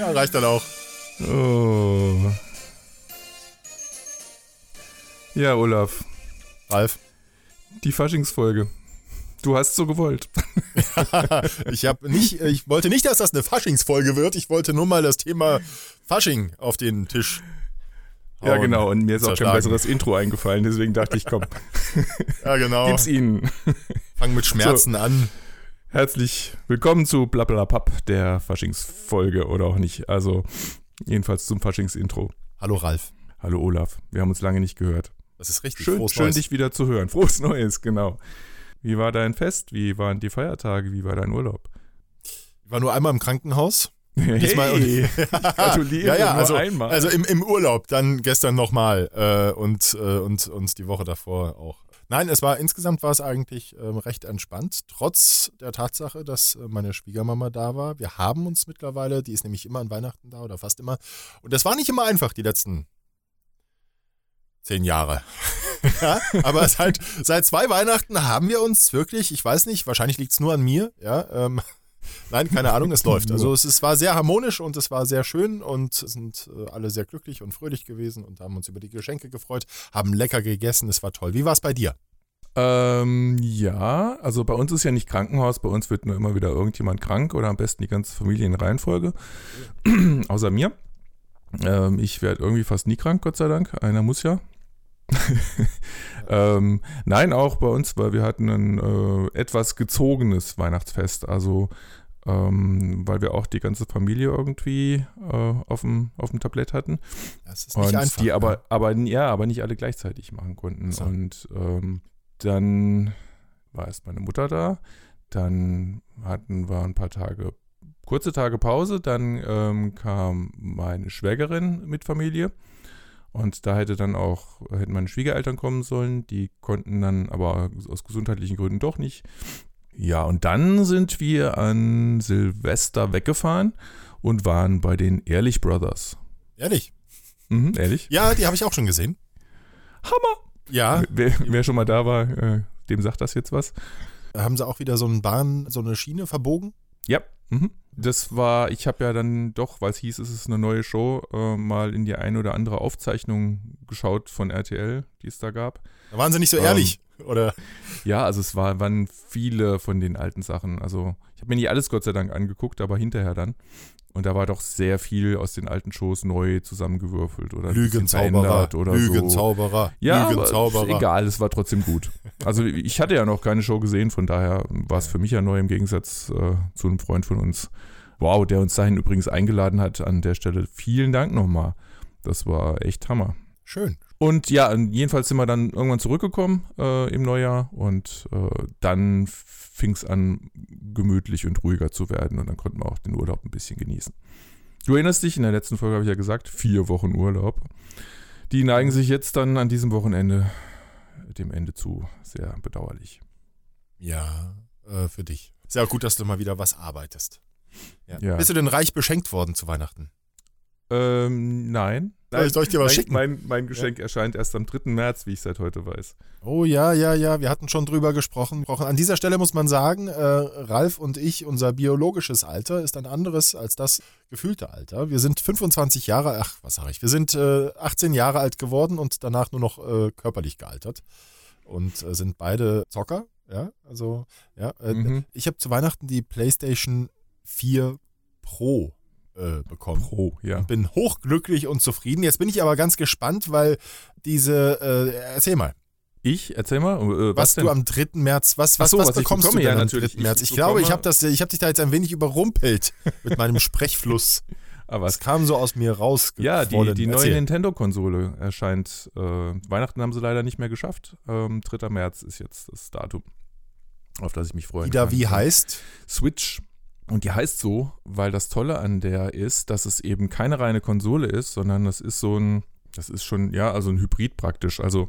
ja, reicht dann auch. Oh. Ja, Olaf. Ralf. Die Faschingsfolge. Du hast so gewollt. ich habe nicht, ich wollte nicht, dass das eine Faschingsfolge wird. Ich wollte nur mal das Thema Fasching auf den Tisch. Ja, genau. Und mir ist auch kein besseres Intro eingefallen. Deswegen dachte ich, komm. ja, genau. Gib's ihnen. Fang mit Schmerzen so. an. Herzlich willkommen zu Blablabla der Faschingsfolge oder auch nicht. Also, jedenfalls zum Faschingsintro. Hallo Ralf. Hallo Olaf. Wir haben uns lange nicht gehört. Das ist richtig. Schön, schön dich wieder zu hören. Frohes Neues, genau. Wie war dein Fest? Wie waren die Feiertage? Wie war dein Urlaub? Ich war nur einmal im Krankenhaus. Hey, Diesmal und, gratuliere, ja, ja, also, einmal. Also im, im Urlaub, dann gestern nochmal äh, und, äh, und, und die Woche davor auch. Nein, es war insgesamt war es eigentlich äh, recht entspannt, trotz der Tatsache, dass äh, meine Schwiegermama da war. Wir haben uns mittlerweile, die ist nämlich immer an Weihnachten da oder fast immer. Und das war nicht immer einfach, die letzten zehn Jahre. ja, aber seit, seit zwei Weihnachten haben wir uns wirklich, ich weiß nicht, wahrscheinlich liegt es nur an mir, ja, ähm, Nein, keine Ahnung, es läuft. Also es, es, war sehr harmonisch und es war sehr schön und sind äh, alle sehr glücklich und fröhlich gewesen und haben uns über die Geschenke gefreut, haben lecker gegessen, es war toll. Wie war es bei dir? Ähm, ja, also bei uns ist ja nicht Krankenhaus, bei uns wird nur immer wieder irgendjemand krank oder am besten die ganze Familie in Reihenfolge, außer mir. Ähm, ich werde irgendwie fast nie krank, Gott sei Dank. Einer muss ja. ähm, nein, auch bei uns, weil wir hatten ein äh, etwas gezogenes Weihnachtsfest. Also, ähm, weil wir auch die ganze Familie irgendwie äh, auf, dem, auf dem Tablett hatten. Das ist nicht und einfach. Die aber, ja. aber, ja, aber nicht alle gleichzeitig machen konnten. So. Und ähm, dann war erst meine Mutter da. Dann hatten wir ein paar Tage, kurze Tage Pause. Dann ähm, kam meine Schwägerin mit Familie. Und da hätte dann auch, hätten meine Schwiegereltern kommen sollen, die konnten dann aber aus gesundheitlichen Gründen doch nicht. Ja, und dann sind wir an Silvester weggefahren und waren bei den Ehrlich Brothers. Ehrlich? Mhm, ehrlich? Ja, die habe ich auch schon gesehen. Hammer! Ja. Wer, wer schon mal da war, äh, dem sagt das jetzt was. Haben sie auch wieder so eine Bahn, so eine Schiene verbogen? Ja. Mhm. Das war, ich habe ja dann doch, weil es hieß, es ist eine neue Show, äh, mal in die eine oder andere Aufzeichnung geschaut von RTL, die es da gab. Da waren sie nicht so ähm, ehrlich, oder? Ja, also es war, waren viele von den alten Sachen. Also ich habe mir nicht alles Gott sei Dank angeguckt, aber hinterher dann. Und da war doch sehr viel aus den alten Shows neu zusammengewürfelt oder Lügenzauberer oder Lügenzauberer, so. Ja, Lügenzauberer. egal, es war trotzdem gut. Also ich hatte ja noch keine Show gesehen, von daher war es für mich ja neu im Gegensatz äh, zu einem Freund von uns. Wow, der uns dahin übrigens eingeladen hat. An der Stelle vielen Dank nochmal. Das war echt Hammer. Schön. Und ja, jedenfalls sind wir dann irgendwann zurückgekommen äh, im Neujahr und äh, dann fing es an, gemütlich und ruhiger zu werden und dann konnten wir auch den Urlaub ein bisschen genießen. Du erinnerst dich, in der letzten Folge habe ich ja gesagt, vier Wochen Urlaub. Die neigen sich jetzt dann an diesem Wochenende dem Ende zu. Sehr bedauerlich. Ja, äh, für dich. Sehr gut, dass du mal wieder was arbeitest. Ja. Ja. Bist du denn reich beschenkt worden zu Weihnachten? Ähm, nein. Nein, soll ich dir was mein, schicken? Mein, mein Geschenk ja. erscheint erst am 3. März, wie ich seit heute weiß. Oh ja, ja, ja, wir hatten schon drüber gesprochen. An dieser Stelle muss man sagen, äh, Ralf und ich, unser biologisches Alter ist ein anderes als das gefühlte Alter. Wir sind 25 Jahre, ach, was sage ich, wir sind äh, 18 Jahre alt geworden und danach nur noch äh, körperlich gealtert. Und äh, sind beide Zocker, ja, also, ja. Äh, mhm. Ich habe zu Weihnachten die PlayStation 4 Pro äh, bekommen. Pro, ja. Und bin hochglücklich und zufrieden. Jetzt bin ich aber ganz gespannt, weil diese, äh, erzähl mal. Ich? Erzähl mal. Äh, was, was du am 3. März, was, was, so, was, was bekommst bekomme, du denn ja, am 3. März? Ich, ich glaube, ich habe hab dich da jetzt ein wenig überrumpelt mit meinem Sprechfluss. Aber es kam so aus mir raus. Ja, die, die neue Nintendo-Konsole erscheint. Äh, Weihnachten haben sie leider nicht mehr geschafft. Ähm, 3. März ist jetzt das Datum, auf das ich mich freue. Die da wie heißt? Switch. Und die heißt so, weil das Tolle an der ist, dass es eben keine reine Konsole ist, sondern das ist so ein, das ist schon, ja, also ein Hybrid praktisch. Also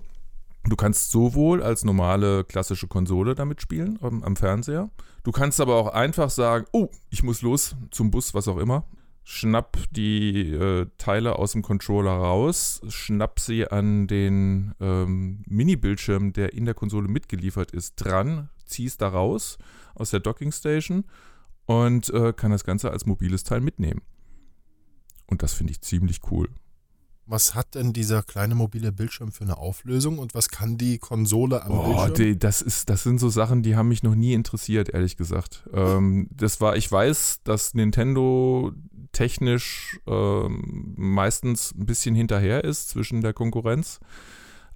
du kannst sowohl als normale klassische Konsole damit spielen am, am Fernseher. Du kannst aber auch einfach sagen, oh, ich muss los zum Bus, was auch immer. Schnapp die äh, Teile aus dem Controller raus, schnapp sie an den ähm, Mini-Bildschirm, der in der Konsole mitgeliefert ist, dran, ziehst da raus aus der Docking Station und äh, kann das Ganze als mobiles Teil mitnehmen. Und das finde ich ziemlich cool. Was hat denn dieser kleine mobile Bildschirm für eine Auflösung und was kann die Konsole am oh, Bildschirm? Die, das, ist, das sind so Sachen, die haben mich noch nie interessiert, ehrlich gesagt. Ähm, das war, ich weiß, dass Nintendo technisch ähm, meistens ein bisschen hinterher ist zwischen der Konkurrenz.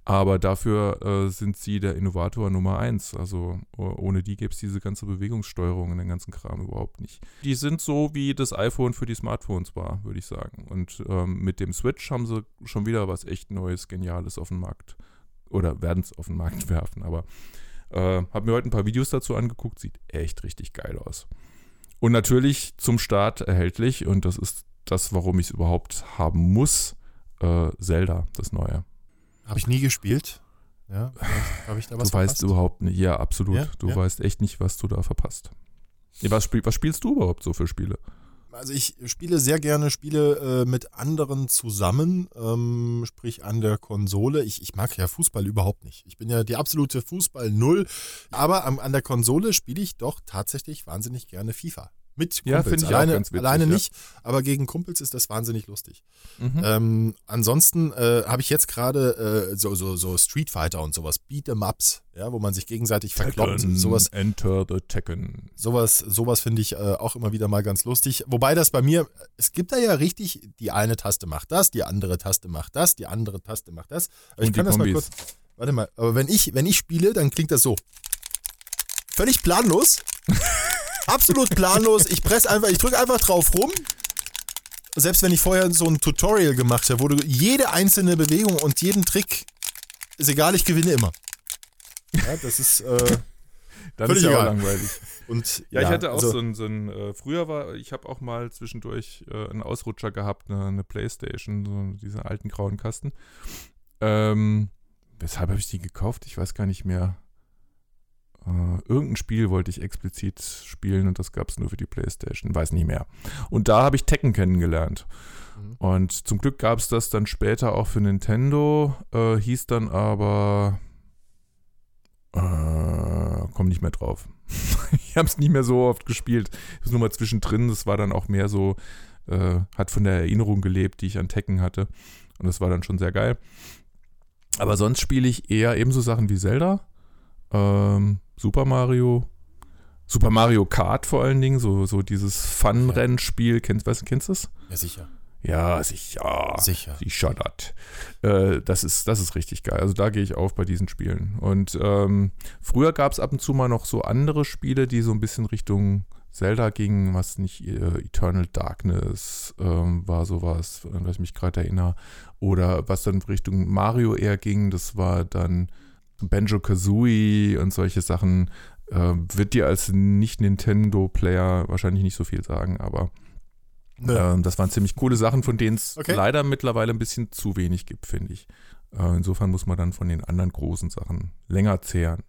Aber dafür äh, sind sie der Innovator Nummer eins. Also ohne die gäbe es diese ganze Bewegungssteuerung und den ganzen Kram überhaupt nicht. Die sind so, wie das iPhone für die Smartphones war, würde ich sagen. Und ähm, mit dem Switch haben sie schon wieder was echt Neues, Geniales auf den Markt. Oder werden es auf den Markt werfen. Aber äh, habe mir heute ein paar Videos dazu angeguckt. Sieht echt richtig geil aus. Und natürlich zum Start erhältlich. Und das ist das, warum ich es überhaupt haben muss. Äh, Zelda, das neue. Habe ich nie gespielt. Ja, habe ich da was Du verpasst? weißt überhaupt nicht, ja, absolut. Ja, du ja. weißt echt nicht, was du da verpasst. Ja, was, spiel, was spielst du überhaupt so für Spiele? Also ich spiele sehr gerne Spiele äh, mit anderen zusammen, ähm, sprich an der Konsole. Ich, ich mag ja Fußball überhaupt nicht. Ich bin ja die absolute Fußball-Null. Aber am, an der Konsole spiele ich doch tatsächlich wahnsinnig gerne FIFA. Mit Kumpels. Ja, finde ich alleine, auch ganz witzig, Alleine ja. nicht, aber gegen Kumpels ist das wahnsinnig lustig. Mhm. Ähm, ansonsten äh, habe ich jetzt gerade äh, so, so, so Street Fighter und sowas, Beat'em Ups, ja, wo man sich gegenseitig verkloppt. Sowas, Enter the Tekken. Sowas, sowas finde ich äh, auch immer wieder mal ganz lustig. Wobei das bei mir, es gibt da ja richtig, die eine Taste macht das, die andere Taste macht das, die andere Taste macht das. Aber ich kann das Kombis. mal kurz. Warte mal, aber wenn ich, wenn ich spiele, dann klingt das so. Völlig planlos. Absolut planlos. Ich presse einfach, ich drücke einfach drauf rum. Selbst wenn ich vorher so ein Tutorial gemacht habe, wo du jede einzelne Bewegung und jeden Trick, ist egal, ich gewinne immer. Ja, das ist. Äh, Dann ist ja egal. auch langweilig. Und, ja, ja, ich hatte auch also, so ein, so ein äh, früher war, ich habe auch mal zwischendurch äh, einen Ausrutscher gehabt, eine, eine Playstation, so diese alten grauen Kasten. Ähm, weshalb habe ich die gekauft? Ich weiß gar nicht mehr. Uh, irgendein Spiel wollte ich explizit spielen und das gab es nur für die Playstation, weiß nicht mehr. Und da habe ich Tekken kennengelernt. Mhm. Und zum Glück gab es das dann später auch für Nintendo, uh, hieß dann aber, uh, komm nicht mehr drauf. ich habe es nicht mehr so oft gespielt, ist nur mal zwischendrin, das war dann auch mehr so, hat von der Erinnerung gelebt, die ich an Tekken hatte. Und das war dann schon sehr geil. Aber sonst spiele ich eher ebenso Sachen wie Zelda ähm, Super Mario, Super Mario Kart vor allen Dingen, so, so dieses Fun-Rennspiel. Kennst, weißt, kennst du das? Ja, sicher. Ja, sicher. Sicher. Sicher das. Äh, das, ist, das ist richtig geil. Also da gehe ich auf bei diesen Spielen. Und ähm, früher gab es ab und zu mal noch so andere Spiele, die so ein bisschen Richtung Zelda gingen, was nicht äh, Eternal Darkness ähm, war sowas, an was ich mich gerade erinnere. Oder was dann Richtung Mario eher ging, das war dann Banjo Kazooie und solche Sachen äh, wird dir als Nicht-Nintendo-Player wahrscheinlich nicht so viel sagen, aber äh, das waren ziemlich coole Sachen, von denen es okay. leider mittlerweile ein bisschen zu wenig gibt, finde ich. Äh, insofern muss man dann von den anderen großen Sachen länger zehren.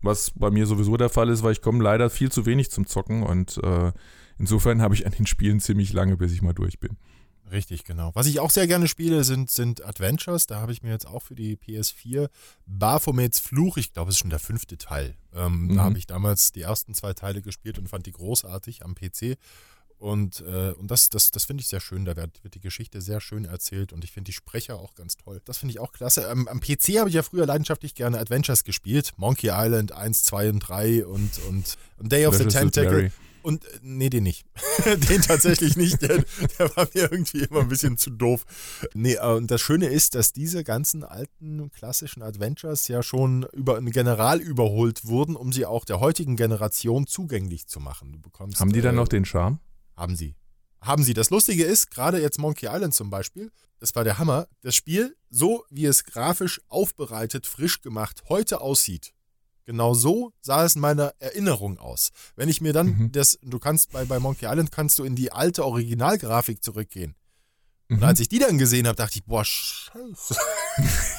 Was bei mir sowieso der Fall ist, weil ich komme leider viel zu wenig zum Zocken und äh, insofern habe ich an den Spielen ziemlich lange, bis ich mal durch bin. Richtig, genau. Was ich auch sehr gerne spiele, sind, sind Adventures. Da habe ich mir jetzt auch für die PS4 Baphomets Fluch, ich glaube, es ist schon der fünfte Teil. Ähm, mhm. Da habe ich damals die ersten zwei Teile gespielt und fand die großartig am PC. Und, äh, und das, das, das finde ich sehr schön. Da wird, wird, die Geschichte sehr schön erzählt und ich finde die Sprecher auch ganz toll. Das finde ich auch klasse. Am, am PC habe ich ja früher leidenschaftlich gerne Adventures gespielt. Monkey Island 1, 2 und 3 und, und, und Day of the Tentacle. Und äh, nee, den nicht. den tatsächlich nicht. Der, der, war mir irgendwie immer ein bisschen zu doof. Nee, äh, und das Schöne ist, dass diese ganzen alten klassischen Adventures ja schon über ein General überholt wurden, um sie auch der heutigen Generation zugänglich zu machen. Du bekommst, haben die dann äh, noch den Charme? Haben sie. Haben sie. Das Lustige ist, gerade jetzt Monkey Island zum Beispiel, das war der Hammer. Das Spiel, so wie es grafisch aufbereitet, frisch gemacht, heute aussieht, Genau so sah es in meiner Erinnerung aus. Wenn ich mir dann mhm. das, du kannst bei, bei Monkey Island kannst du in die alte Originalgrafik zurückgehen. Und mhm. als ich die dann gesehen habe, dachte ich, boah, scheiße.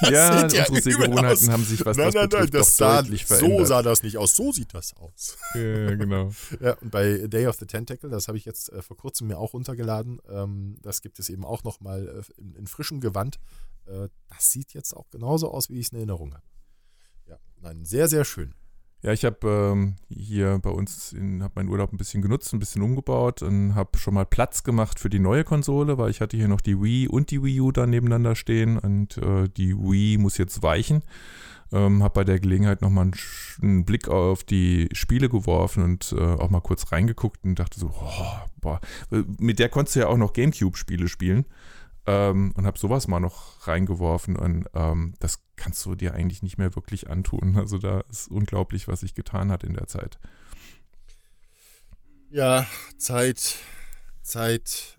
ja, ja, unsere Sehgewohnheiten haben sich was nein, das nein, nein, das sah, So sah das nicht aus, so sieht das aus. ja, genau. ja, und bei Day of the Tentacle, das habe ich jetzt äh, vor kurzem mir auch runtergeladen, ähm, das gibt es eben auch nochmal äh, in, in frischem Gewand. Äh, das sieht jetzt auch genauso aus, wie ich es in Erinnerung habe. Nein, sehr, sehr schön. Ja, ich habe ähm, hier bei uns habe meinen Urlaub ein bisschen genutzt, ein bisschen umgebaut und habe schon mal Platz gemacht für die neue Konsole, weil ich hatte hier noch die Wii und die Wii U da nebeneinander stehen und äh, die Wii muss jetzt weichen. Ähm, habe bei der Gelegenheit nochmal einen, einen Blick auf die Spiele geworfen und äh, auch mal kurz reingeguckt und dachte so, oh, boah, mit der konntest du ja auch noch Gamecube-Spiele spielen. Ähm, und habe sowas mal noch reingeworfen und ähm, das kannst du dir eigentlich nicht mehr wirklich antun. Also da ist unglaublich, was sich getan hat in der Zeit. Ja, Zeit, Zeit.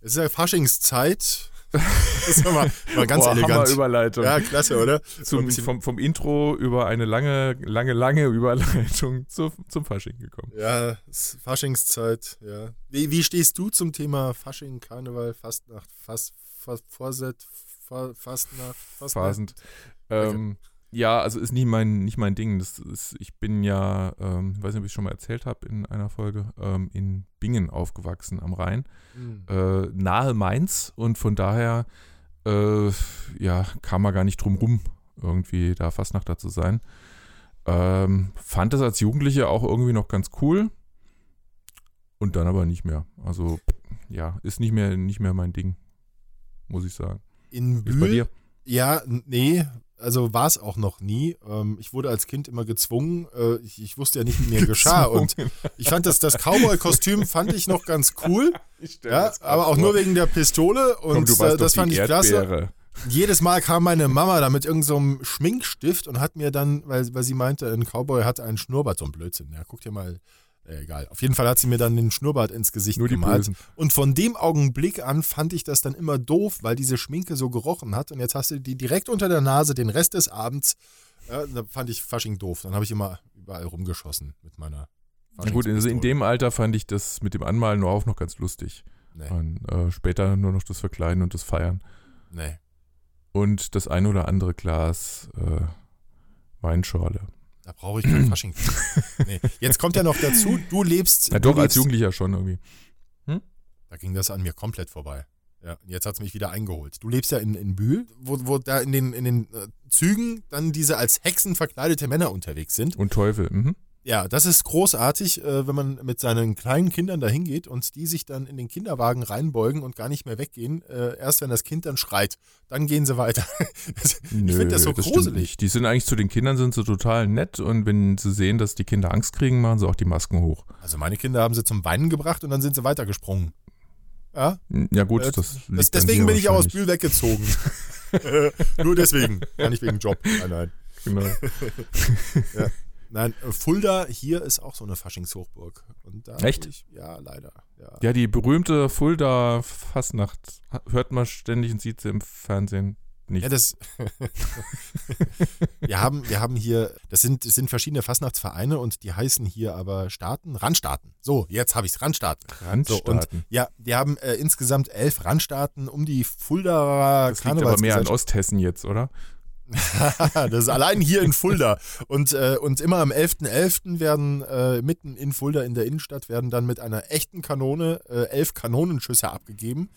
Es ist ja Faschingszeit. Das ist mal, mal ganz Boah, elegant. Überleitung. Ja, klasse, oder? Zum, vom, vom Intro über eine lange, lange, lange Überleitung zu, zum Fasching gekommen. Ja, Faschingszeit, ja. Wie, wie stehst du zum Thema Fasching, Karneval, Fastnacht, Fast, Fast, Vorset, Fastnacht, Fastnacht? Ähm, ja, also ist nicht mein, nicht mein Ding. Das ist, ich bin ja, ähm, weiß nicht, ob ich schon mal erzählt habe in einer Folge, ähm, in Bingen aufgewachsen am Rhein, mhm. äh, nahe Mainz und von daher, äh, ja, kam man gar nicht drum rum, irgendwie da Fastnachter zu sein. Ähm, fand das als Jugendliche auch irgendwie noch ganz cool und dann aber nicht mehr. Also, ja, ist nicht mehr, nicht mehr mein Ding, muss ich sagen. In Bühl? Bei dir? Ja, nee, also war es auch noch nie. Ähm, ich wurde als Kind immer gezwungen. Äh, ich, wusste ja nicht, wie mir geschah. Und ich fand das, das Cowboy-Kostüm fand ich noch ganz cool. Ja, aber auch nur wegen der Pistole. Und Komm, äh, das fand ich Erdbeere. klasse. Jedes Mal kam meine Mama da mit irgendeinem so Schminkstift und hat mir dann, weil, weil sie meinte, ein Cowboy hat einen Schnurrbart, so ein Blödsinn. Ja, guck dir mal egal. Auf jeden Fall hat sie mir dann den Schnurrbart ins Gesicht Nur gemalt. Die und von dem Augenblick an fand ich das dann immer doof, weil diese Schminke so gerochen hat. Und jetzt hast du die direkt unter der Nase den Rest des Abends. Ja, da fand ich Fasching doof. Dann habe ich immer überall rumgeschossen mit meiner. Na gut, also in dem Alter fand ich das mit dem Anmalen nur auch noch ganz lustig. Nee. Und äh, später nur noch das Verkleiden und das Feiern. Nee. Und das ein oder andere Glas äh, Weinschorle. Da brauche ich kein Fasching. nee. Jetzt kommt ja noch dazu, du lebst. Ja, doch, lebst, als Jugendlicher schon irgendwie. Hm? Da ging das an mir komplett vorbei. Ja, jetzt hat es mich wieder eingeholt. Du lebst ja in, in Bühl, wo, wo da in den, in den äh, Zügen dann diese als Hexen verkleidete Männer unterwegs sind. Und Teufel, mhm. Ja, das ist großartig, äh, wenn man mit seinen kleinen Kindern da hingeht und die sich dann in den Kinderwagen reinbeugen und gar nicht mehr weggehen. Äh, erst wenn das Kind dann schreit, dann gehen sie weiter. ich finde das so das gruselig. Die sind eigentlich zu den Kindern sind sie total nett und wenn sie sehen, dass die Kinder Angst kriegen, machen sie auch die Masken hoch. Also meine Kinder haben sie zum Weinen gebracht und dann sind sie weitergesprungen. Ja, ja gut, äh, das, das Deswegen bin ich auch aus Bühl weggezogen. Nur deswegen, gar nicht wegen Job. Nein, nein. Genau. ja. Nein, äh, Fulda hier ist auch so eine Faschingshochburg. Echt? Ich, ja, leider. Ja. ja, die berühmte Fulda Fastnacht hört man ständig und sieht sie im Fernsehen nicht. Ja, das. wir, haben, wir haben hier, das sind, das sind verschiedene Fastnachtsvereine und die heißen hier aber Staaten, Randstaaten. So, jetzt habe ich es, Randstaaten. Randstaaten. So, und ja, die haben äh, insgesamt elf Randstaaten um die Fulda Das liegt aber mehr an Osthessen jetzt, oder? das ist allein hier in Fulda. Und, äh, und immer am 11.11. .11. werden äh, mitten in Fulda in der Innenstadt werden dann mit einer echten Kanone äh, elf Kanonenschüsse abgegeben.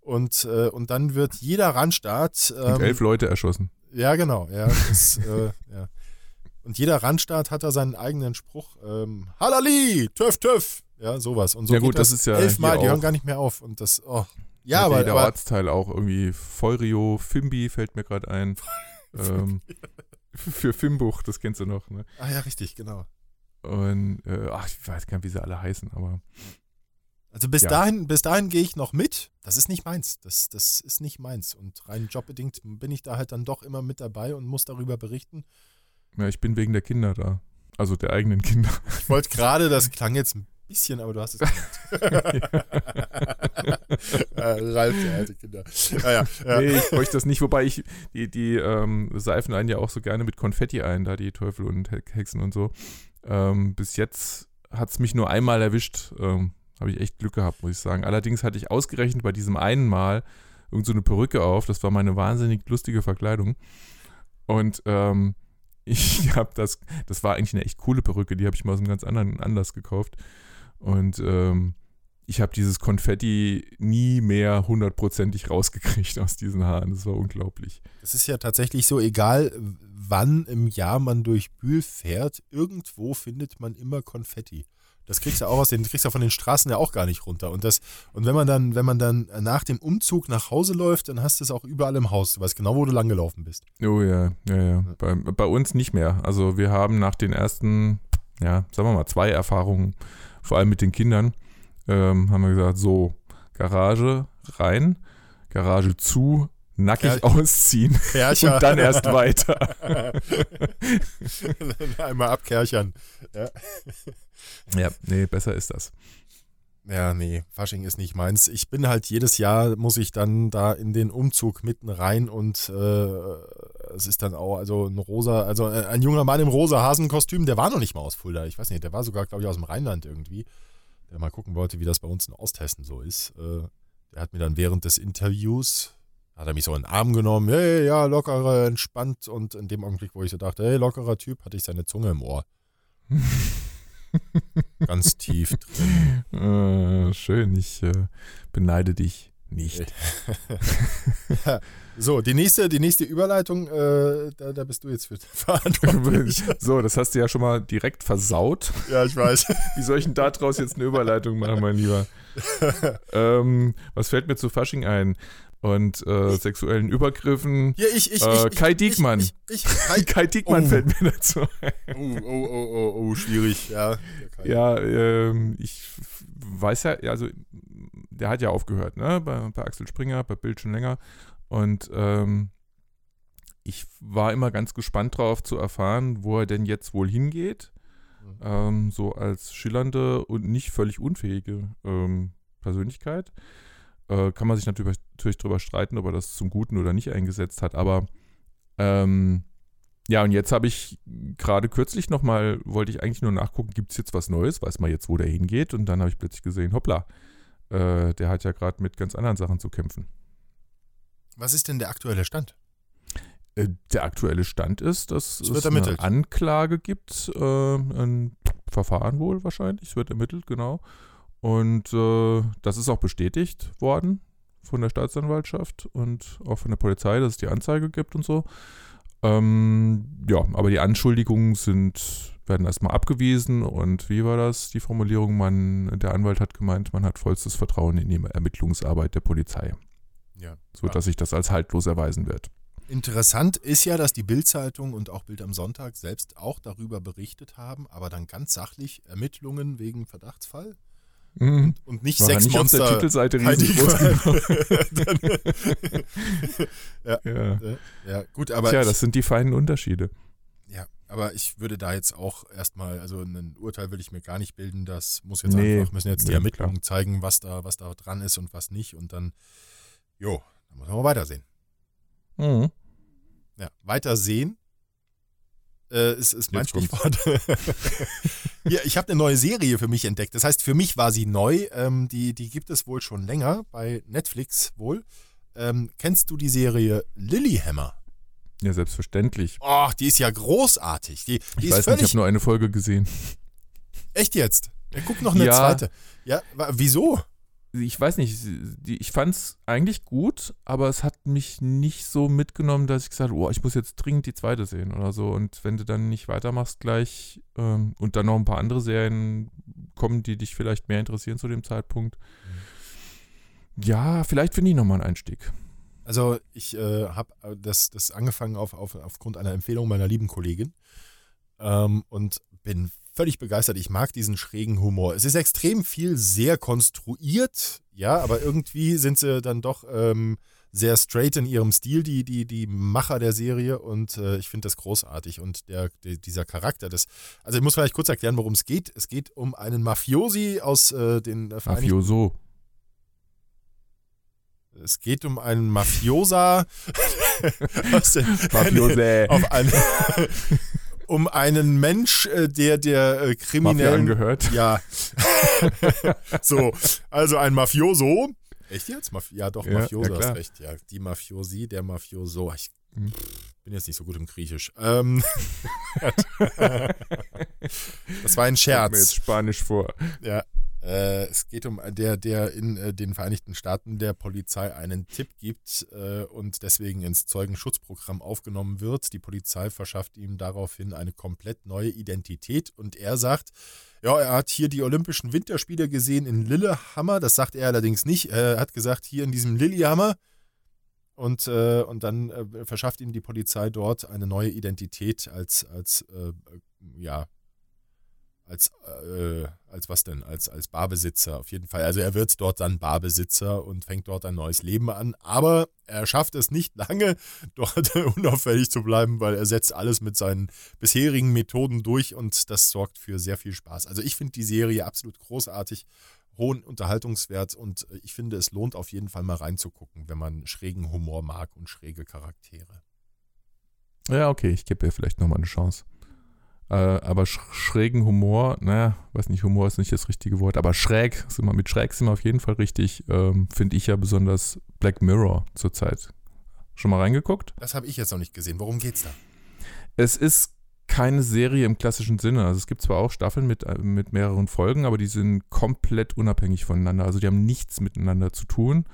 Und, äh, und dann wird jeder Randstaat. Ähm, und elf Leute erschossen. Ja, genau. Ja, das, äh, ja. Und jeder Randstaat hat da seinen eigenen Spruch. Ähm, Halali, töff, töff. Ja, sowas. Und so ja, gut, das, das ist ja elfmal, die hören gar nicht mehr auf. Und das, oh. Ja, aber. Der Ortsteil auch irgendwie Feurio, Fimbi fällt mir gerade ein. ähm, für Fimbuch, das kennst du noch, ne? Ah ja, richtig, genau. Und äh, ach, ich weiß gar nicht, wie sie alle heißen, aber. Also bis ja. dahin, bis dahin gehe ich noch mit. Das ist nicht meins. Das, das ist nicht meins. Und rein jobbedingt bin ich da halt dann doch immer mit dabei und muss darüber berichten. Ja, ich bin wegen der Kinder da. Also der eigenen Kinder. Ich wollte gerade, das klang jetzt ein bisschen, aber du hast es gemacht. äh, Ralf, der alte Kinder. Ah, ja, ja. Nee, ich bräuchte das nicht, wobei ich, die, die ähm, seifen einen ja auch so gerne mit Konfetti ein, da die Teufel und Hexen und so. Ähm, bis jetzt hat es mich nur einmal erwischt. Ähm, Habe ich echt Glück gehabt, muss ich sagen. Allerdings hatte ich ausgerechnet bei diesem einen Mal irgend so eine Perücke auf. Das war meine wahnsinnig lustige Verkleidung. Und ähm, ich habe das, das war eigentlich eine echt coole Perücke, die habe ich mal aus einem ganz anderen Anlass gekauft. Und ähm, ich habe dieses Konfetti nie mehr hundertprozentig rausgekriegt aus diesen Haaren. Das war unglaublich. Das ist ja tatsächlich so, egal wann im Jahr man durch Bühl fährt, irgendwo findet man immer Konfetti. Das kriegst du auch aus den, kriegst du von den Straßen ja auch gar nicht runter. Und das, und wenn man dann, wenn man dann nach dem Umzug nach Hause läuft, dann hast du es auch überall im Haus. Du weißt genau, wo du langgelaufen bist. Oh ja, ja, ja. Bei, bei uns nicht mehr. Also wir haben nach den ersten, ja, sagen wir mal, zwei Erfahrungen, vor allem mit den Kindern, ähm, haben wir gesagt, so, Garage rein, Garage zu, nackig Pär ausziehen Kercher. und dann erst weiter. Einmal abkerchern. Ja. ja, nee, besser ist das. Ja, nee, Fasching ist nicht meins. Ich bin halt jedes Jahr, muss ich dann da in den Umzug mitten rein und äh, es ist dann auch, also ein rosa, also ein junger Mann im rosa Hasenkostüm, der war noch nicht mal aus Fulda. Ich weiß nicht, der war sogar, glaube ich, aus dem Rheinland irgendwie, der mal gucken wollte, wie das bei uns in Osthessen so ist. Äh, der hat mir dann während des Interviews hat er mich so in den Arm genommen, hey, ja, lockerer, entspannt. Und in dem Augenblick, wo ich so dachte, hey, lockerer Typ, hatte ich seine Zunge im Ohr. Ganz tief drin. Äh, schön, ich äh, beneide dich nicht. so, die nächste, die nächste Überleitung, äh, da, da, bist du jetzt für verantwortlich. so, das hast du ja schon mal direkt versaut. Ja, ich weiß. Wie soll ich denn da draus jetzt eine Überleitung machen, mein Lieber? ähm, was fällt mir zu Fasching ein? Und äh, sexuellen Übergriffen. Ja, ich, ich, äh, ich, Kai Diekmann. Kai, Kai Diekmann oh. fällt mir dazu ein. Oh, oh, oh, oh, oh, schwierig, ja. Ja, ähm, ich weiß ja, also der hat ja aufgehört, ne, bei, bei Axel Springer, bei Bild schon länger. Und ähm, ich war immer ganz gespannt drauf zu erfahren, wo er denn jetzt wohl hingeht. Mhm. Ähm, so als schillernde und nicht völlig unfähige ähm, Persönlichkeit. Äh, kann man sich natürlich, natürlich darüber streiten, ob er das zum Guten oder nicht eingesetzt hat. Aber ähm, ja, und jetzt habe ich gerade kürzlich nochmal, wollte ich eigentlich nur nachgucken, gibt es jetzt was Neues? Weiß man jetzt, wo der hingeht? Und dann habe ich plötzlich gesehen, hoppla, äh, der hat ja gerade mit ganz anderen Sachen zu kämpfen. Was ist denn der aktuelle Stand? Äh, der aktuelle Stand ist, dass es, es eine Anklage gibt, äh, ein Verfahren wohl wahrscheinlich, es wird ermittelt, genau. Und äh, das ist auch bestätigt worden von der Staatsanwaltschaft und auch von der Polizei, dass es die Anzeige gibt und so. Ähm, ja, aber die Anschuldigungen sind, werden erstmal abgewiesen und wie war das, die Formulierung? Man, der Anwalt hat gemeint, man hat vollstes Vertrauen in die Ermittlungsarbeit der Polizei. Ja. So dass sich das als haltlos erweisen wird. Interessant ist ja, dass die Bildzeitung und auch Bild am Sonntag selbst auch darüber berichtet haben, aber dann ganz sachlich Ermittlungen wegen Verdachtsfall Mhm. Und nicht War sechs nicht Monster. auf der Titelseite riesengroß. ja, ja. ja, gut, aber. Tja, das sind die feinen Unterschiede. Ja, aber ich würde da jetzt auch erstmal, also ein Urteil würde ich mir gar nicht bilden. Das muss jetzt nee, einfach, müssen jetzt die Ermittlungen klar. zeigen, was da, was da dran ist und was nicht. Und dann, jo, dann muss man weitersehen. Mhm. Ja, weitersehen äh, ist, ist mein Stichwort. ja, ich habe eine neue Serie für mich entdeckt. Das heißt, für mich war sie neu. Ähm, die, die gibt es wohl schon länger, bei Netflix wohl. Ähm, kennst du die Serie Lilyhammer? Ja, selbstverständlich. Oh, die ist ja großartig. Die, die ich weiß nicht, ich habe nur eine Folge gesehen. Echt jetzt? Ja, guck noch eine ja. zweite. Ja, wieso? Ich weiß nicht, ich fand es eigentlich gut, aber es hat mich nicht so mitgenommen, dass ich gesagt habe, oh, ich muss jetzt dringend die zweite sehen oder so. Und wenn du dann nicht weitermachst gleich ähm, und dann noch ein paar andere Serien kommen, die dich vielleicht mehr interessieren zu dem Zeitpunkt, mhm. ja, vielleicht finde ich nochmal einen Einstieg. Also ich äh, habe äh, das, das angefangen auf, auf, aufgrund einer Empfehlung meiner lieben Kollegin ähm, und bin völlig begeistert. Ich mag diesen schrägen Humor. Es ist extrem viel sehr konstruiert, ja, aber irgendwie sind sie dann doch ähm, sehr straight in ihrem Stil, die, die, die Macher der Serie. Und äh, ich finde das großartig. Und der, der, dieser Charakter, das. Also ich muss vielleicht kurz erklären, worum es geht. Es geht um einen Mafiosi aus äh, den Vereinigten Mafioso. Es geht um einen Mafiosa. Mafiose. auf einen, um einen Mensch, äh, der der äh, Kriminellen. gehört. Ja. so, also ein Mafioso. Echt jetzt? Maf ja, doch, ja, Mafioso ja, hast recht. Ja, die Mafiosi, der Mafioso. Ich hm. bin jetzt nicht so gut im Griechisch. Ähm, das war ein Scherz. Mir jetzt Spanisch vor. Ja. Äh, es geht um der, der in äh, den Vereinigten Staaten der Polizei einen Tipp gibt äh, und deswegen ins Zeugenschutzprogramm aufgenommen wird. Die Polizei verschafft ihm daraufhin eine komplett neue Identität und er sagt, ja, er hat hier die Olympischen Winterspiele gesehen in Lillehammer. Das sagt er allerdings nicht. Er hat gesagt, hier in diesem Lillehammer. Und, äh, und dann äh, verschafft ihm die Polizei dort eine neue Identität als, als äh, ja, als, äh, als was denn? Als, als Barbesitzer auf jeden Fall. Also er wird dort dann Barbesitzer und fängt dort ein neues Leben an. Aber er schafft es nicht lange, dort unauffällig zu bleiben, weil er setzt alles mit seinen bisherigen Methoden durch und das sorgt für sehr viel Spaß. Also ich finde die Serie absolut großartig, hohen Unterhaltungswert und ich finde, es lohnt auf jeden Fall mal reinzugucken, wenn man schrägen Humor mag und schräge Charaktere. Ja, okay, ich gebe ihr vielleicht nochmal eine Chance. Äh, aber schrägen Humor, naja, weiß nicht, Humor ist nicht das richtige Wort, aber schräg, sind wir, mit schräg sind wir auf jeden Fall richtig, ähm, finde ich ja besonders Black Mirror zurzeit. Schon mal reingeguckt? Das habe ich jetzt noch nicht gesehen. Worum geht's da? Es ist keine Serie im klassischen Sinne. Also es gibt zwar auch Staffeln mit, äh, mit mehreren Folgen, aber die sind komplett unabhängig voneinander. Also die haben nichts miteinander zu tun.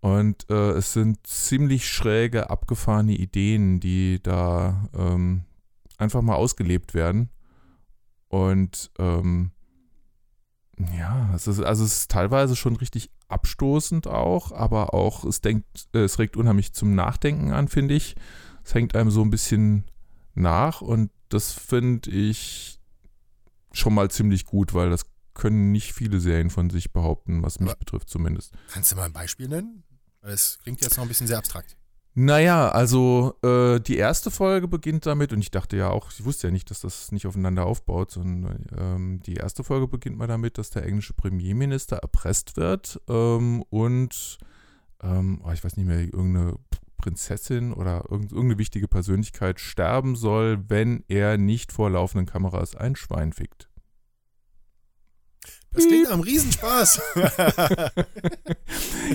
Und äh, es sind ziemlich schräge, abgefahrene Ideen, die da ähm, einfach mal ausgelebt werden. Und ähm, ja, es ist, also es ist teilweise schon richtig abstoßend auch, aber auch es denkt, es regt unheimlich zum Nachdenken an, finde ich. Es hängt einem so ein bisschen nach und das finde ich schon mal ziemlich gut, weil das können nicht viele Serien von sich behaupten, was mich aber betrifft zumindest. Kannst du mal ein Beispiel nennen? Es klingt jetzt noch ein bisschen sehr abstrakt. Naja, also äh, die erste Folge beginnt damit, und ich dachte ja auch, ich wusste ja nicht, dass das nicht aufeinander aufbaut, sondern ähm, die erste Folge beginnt mal damit, dass der englische Premierminister erpresst wird ähm, und, ähm, oh, ich weiß nicht mehr, irgendeine Prinzessin oder irgendeine wichtige Persönlichkeit sterben soll, wenn er nicht vor laufenden Kameras ein Schwein fickt. Das klingt am Riesenspaß.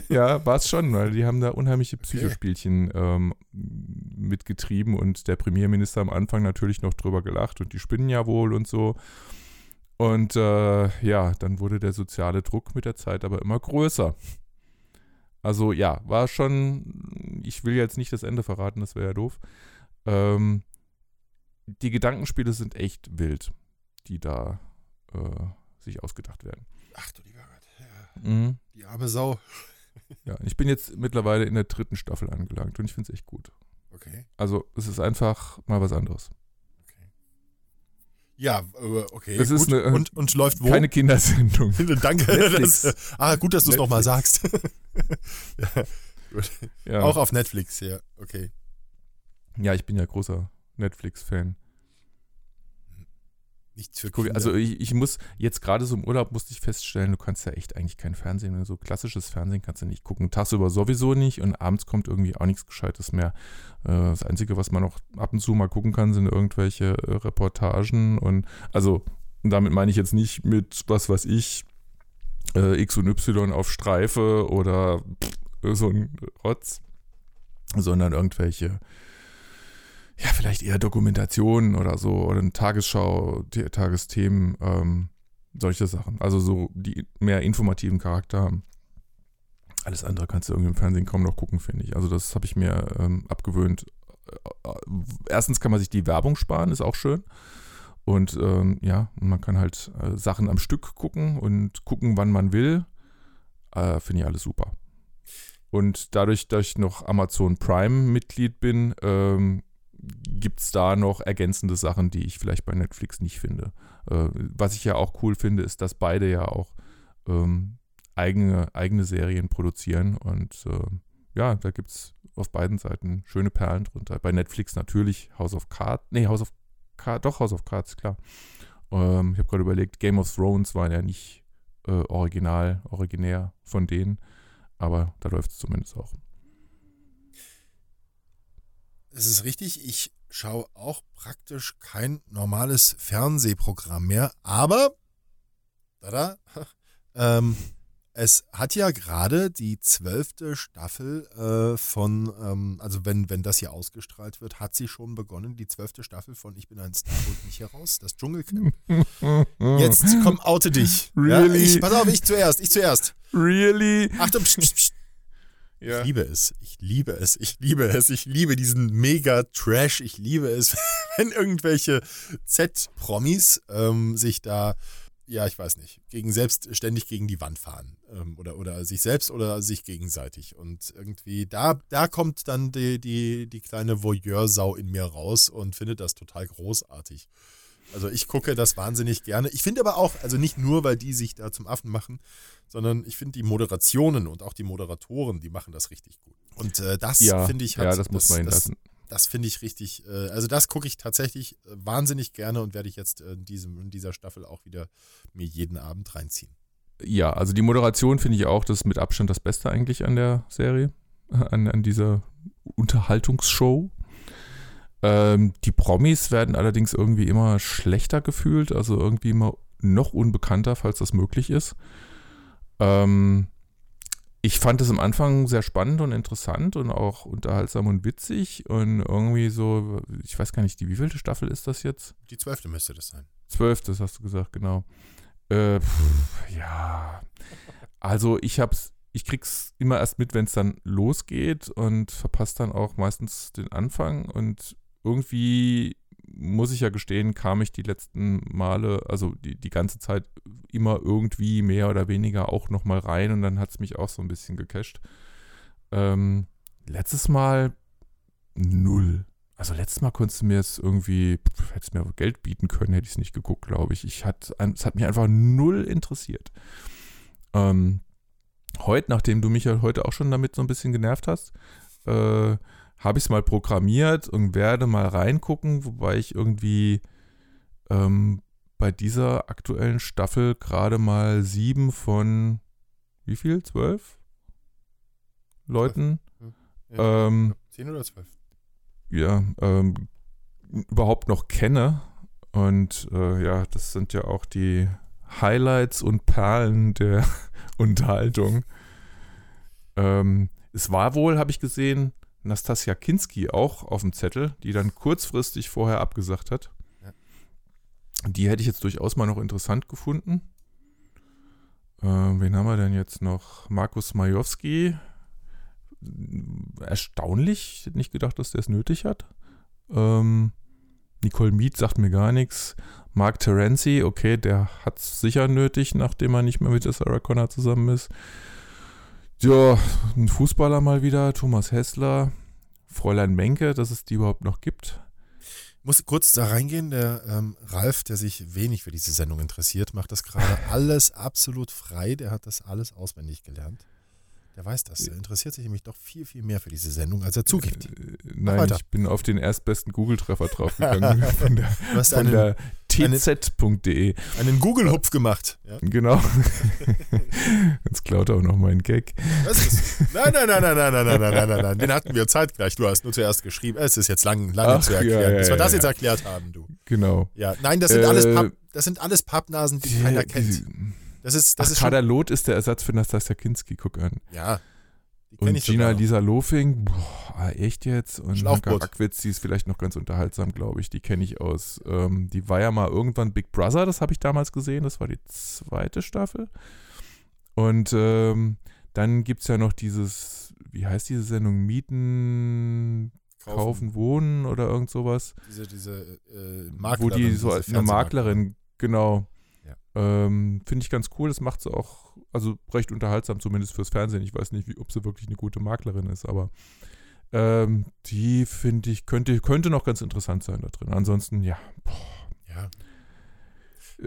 ja, war es schon, weil die haben da unheimliche Psychospielchen ähm, mitgetrieben und der Premierminister am Anfang natürlich noch drüber gelacht und die spinnen ja wohl und so. Und äh, ja, dann wurde der soziale Druck mit der Zeit aber immer größer. Also ja, war schon, ich will jetzt nicht das Ende verraten, das wäre ja doof. Ähm, die Gedankenspiele sind echt wild, die da äh, sich ausgedacht werden. Ach du lieber Gott. Ja. Mhm. Die arme Sau. ja, ich bin jetzt mittlerweile in der dritten Staffel angelangt und ich finde es echt gut. Okay. Also es ist einfach mal was anderes. Okay. Ja, okay. Es ist eine, und, und läuft wo? Keine Kindersendung. Danke. Das, ah, gut, dass du es nochmal sagst. ja, ja. Auch auf Netflix, ja. Okay. Ja, ich bin ja großer Netflix-Fan. Nichts für Kinder. Also ich, ich muss, jetzt gerade so im Urlaub musste ich feststellen, du kannst ja echt eigentlich kein Fernsehen mehr, so klassisches Fernsehen kannst du nicht gucken. Tagsüber sowieso nicht und abends kommt irgendwie auch nichts Gescheites mehr. Äh, das Einzige, was man noch ab und zu mal gucken kann, sind irgendwelche äh, Reportagen und also damit meine ich jetzt nicht mit, was weiß ich, äh, X und Y auf Streife oder so ein Rotz, sondern irgendwelche ja, vielleicht eher Dokumentationen oder so oder eine Tagesschau, Tagesthemen, ähm, solche Sachen. Also so die mehr informativen Charakter haben. Alles andere kannst du irgendwie im Fernsehen kaum noch gucken, finde ich. Also das habe ich mir ähm, abgewöhnt. Äh, erstens kann man sich die Werbung sparen, ist auch schön. Und ähm, ja, man kann halt äh, Sachen am Stück gucken und gucken, wann man will. Äh, finde ich alles super. Und dadurch, dass ich noch Amazon Prime-Mitglied bin, ähm, gibt es da noch ergänzende Sachen, die ich vielleicht bei Netflix nicht finde. Äh, was ich ja auch cool finde, ist, dass beide ja auch ähm, eigene, eigene Serien produzieren und äh, ja, da gibt es auf beiden Seiten schöne Perlen drunter. Bei Netflix natürlich House of Cards, nee, House of Cards, doch House of Cards, klar. Ähm, ich habe gerade überlegt, Game of Thrones war ja nicht äh, original, originär von denen, aber da läuft es zumindest auch. Es ist richtig, ich schaue auch praktisch kein normales Fernsehprogramm mehr, aber tada, ähm, Es hat ja gerade die zwölfte Staffel äh, von, ähm, also wenn, wenn das hier ausgestrahlt wird, hat sie schon begonnen, die zwölfte Staffel von Ich bin ein Star, holt mich hier raus, das Dschungelcamp. Jetzt komm, oute dich. Really? Ja, ich, pass auf, ich zuerst, ich zuerst. Really? Achtung, pst, pst, pst. Ja. Ich liebe es, ich liebe es, ich liebe es, ich liebe diesen Mega-Trash, ich liebe es, wenn irgendwelche Z-Promis ähm, sich da ja, ich weiß nicht, gegen selbst ständig gegen die Wand fahren ähm, oder, oder sich selbst oder sich gegenseitig. Und irgendwie, da, da kommt dann die, die, die kleine Voyeur-Sau in mir raus und findet das total großartig. Also ich gucke das wahnsinnig gerne. Ich finde aber auch, also nicht nur, weil die sich da zum Affen machen, sondern ich finde die Moderationen und auch die Moderatoren, die machen das richtig gut. Und äh, das Ja, finde ich hat, ja, das muss man das, lassen. das finde ich richtig, äh, also das gucke ich tatsächlich äh, wahnsinnig gerne und werde ich jetzt äh, in, diesem, in dieser Staffel auch wieder mir jeden Abend reinziehen. Ja, also die Moderation finde ich auch das ist mit Abstand das Beste eigentlich an der Serie, an, an dieser Unterhaltungsshow. Ähm, die Promis werden allerdings irgendwie immer schlechter gefühlt, also irgendwie immer noch unbekannter, falls das möglich ist. Ähm, ich fand es am Anfang sehr spannend und interessant und auch unterhaltsam und witzig und irgendwie so, ich weiß gar nicht, die wievielte Staffel ist das jetzt? Die zwölfte müsste das sein. Zwölf, das hast du gesagt, genau. Äh, pff, ja, also ich hab's, ich krieg's immer erst mit, wenn es dann losgeht und verpasst dann auch meistens den Anfang und irgendwie muss ich ja gestehen, kam ich die letzten Male, also die, die ganze Zeit immer irgendwie mehr oder weniger auch nochmal rein und dann hat es mich auch so ein bisschen gecasht. Ähm, letztes Mal null. Also letztes Mal konntest du mir es irgendwie, hättest mir Geld bieten können, hätte ich es nicht geguckt, glaube ich. Ich hat, es hat mich einfach null interessiert. Ähm, heute, nachdem du mich ja heute auch schon damit so ein bisschen genervt hast, äh, habe ich es mal programmiert und werde mal reingucken, wobei ich irgendwie ähm, bei dieser aktuellen Staffel gerade mal sieben von wie viel? Zwölf Leuten Ja, ähm, Zehn oder zwölf? ja, ähm, überhaupt noch kenne. Und äh, ja, das sind ja auch die Highlights und Perlen der Unterhaltung. Ähm, es war wohl, habe ich gesehen, Nastasia Kinski auch auf dem Zettel, die dann kurzfristig vorher abgesagt hat. Ja. Die hätte ich jetzt durchaus mal noch interessant gefunden. Ähm, wen haben wir denn jetzt noch? Markus Majowski. Erstaunlich, ich hätte nicht gedacht, dass der es nötig hat. Ähm, Nicole Mead sagt mir gar nichts. Mark Terenzi, okay, der hat es sicher nötig, nachdem er nicht mehr mit der Sarah Connor zusammen ist. Ja, ein Fußballer mal wieder, Thomas Hessler, Fräulein Menke, dass es die überhaupt noch gibt. muss kurz da reingehen. Der ähm, Ralf, der sich wenig für diese Sendung interessiert, macht das gerade alles absolut frei. Der hat das alles auswendig gelernt. Der weiß das. Der interessiert sich nämlich doch viel, viel mehr für diese Sendung, als er zugibt. Äh, Nein, weiter. ich bin auf den erstbesten Google-Treffer draufgegangen von der, Du hast von einen, tz.de. einen Google-Hupf gemacht. Ja? Genau. Jetzt klaut er auch noch meinen Gag. Das ist, nein, nein, nein, nein, nein, nein, nein, nein, nein, nein, nein. Den hatten wir zeitgleich. Du hast nur zuerst geschrieben. Es ist jetzt lang, lange Ach, zu ja, erklären, ja, bis wir ja, das ja. jetzt erklärt haben, du. Genau. Ja, nein, das sind Äh, alles Papp, das sind alles Pappnasen, die keiner kennt. die- Das ist, das Ach, ist Kader Loth ist der Ersatz für Nastasia Kinski, guck an. ja. Und ich Gina. Lisa Lofing, boah, echt jetzt? Und Schlauchboot. Rackwitz, die ist vielleicht noch ganz unterhaltsam, glaube ich. Die kenne ich aus. Ähm, die war ja mal irgendwann Big Brother, das habe ich damals gesehen. Das war die zweite Staffel. Und ähm, dann gibt es ja noch dieses, wie heißt diese Sendung? Mieten, kaufen, wohnen oder irgend sowas. Diese, diese äh, wo Maklerin. die so als eine Maklerin, genau. Ähm, Finde ich ganz cool. Das macht sie auch, also recht unterhaltsam, zumindest fürs Fernsehen. Ich weiß nicht, wie, ob sie wirklich eine gute Maklerin ist, aber ähm, die finde ich, könnte, könnte noch ganz interessant sein da drin. Ansonsten, ja, Ja.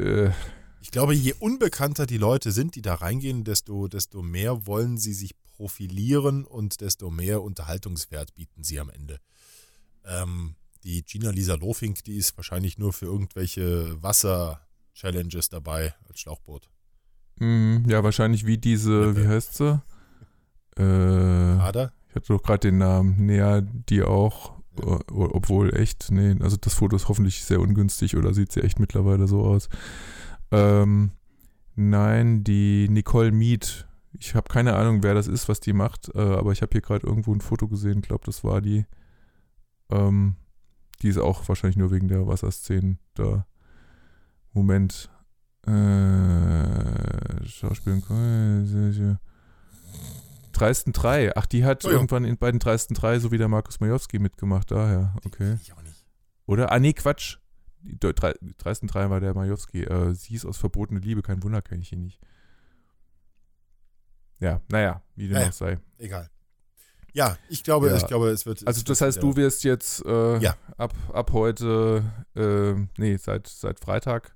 äh, Ich glaube, je unbekannter die Leute sind, die da reingehen, desto, desto mehr wollen sie sich profilieren und desto mehr Unterhaltungswert bieten sie am Ende. Ähm, die Gina Lisa Lofink, die ist wahrscheinlich nur für irgendwelche Wasser-Challenges dabei als Schlauchboot. mh, ja, wahrscheinlich wie diese, wie heißt sie? Äh, Ader? ich hatte doch gerade den Namen. Näher, die auch, Ja. äh, obwohl echt, nee, also das Foto ist hoffentlich sehr ungünstig oder sieht sie echt mittlerweile so aus. Ähm, nein, die Nicole Mead, Ich habe keine Ahnung, wer das ist, was die macht, äh, aber ich habe hier gerade irgendwo ein Foto gesehen, ich glaube, das war die. Ähm, die ist auch wahrscheinlich nur wegen der Wasserszenen da. Moment. Äh, Schauspielen. Dreisten 3. Ach, die hat oh, ja. irgendwann in, bei den Dreisten 3 so wie der Markus Majowski mitgemacht, daher. Okay. Ich auch nicht. Oder? Ah, nee, Quatsch. Dreisten 3 war der Majowski. Äh, sie ist aus Verbotene Liebe, kein Wunder, kenne ich ihn nicht. Ja, naja, wie dem naja, auch sei. Egal. Ja, ich glaube, ja. ich glaube, es wird. Also das heißt, du wirst jetzt äh, ja. ab, ab heute, äh, nee, seit, seit Freitag.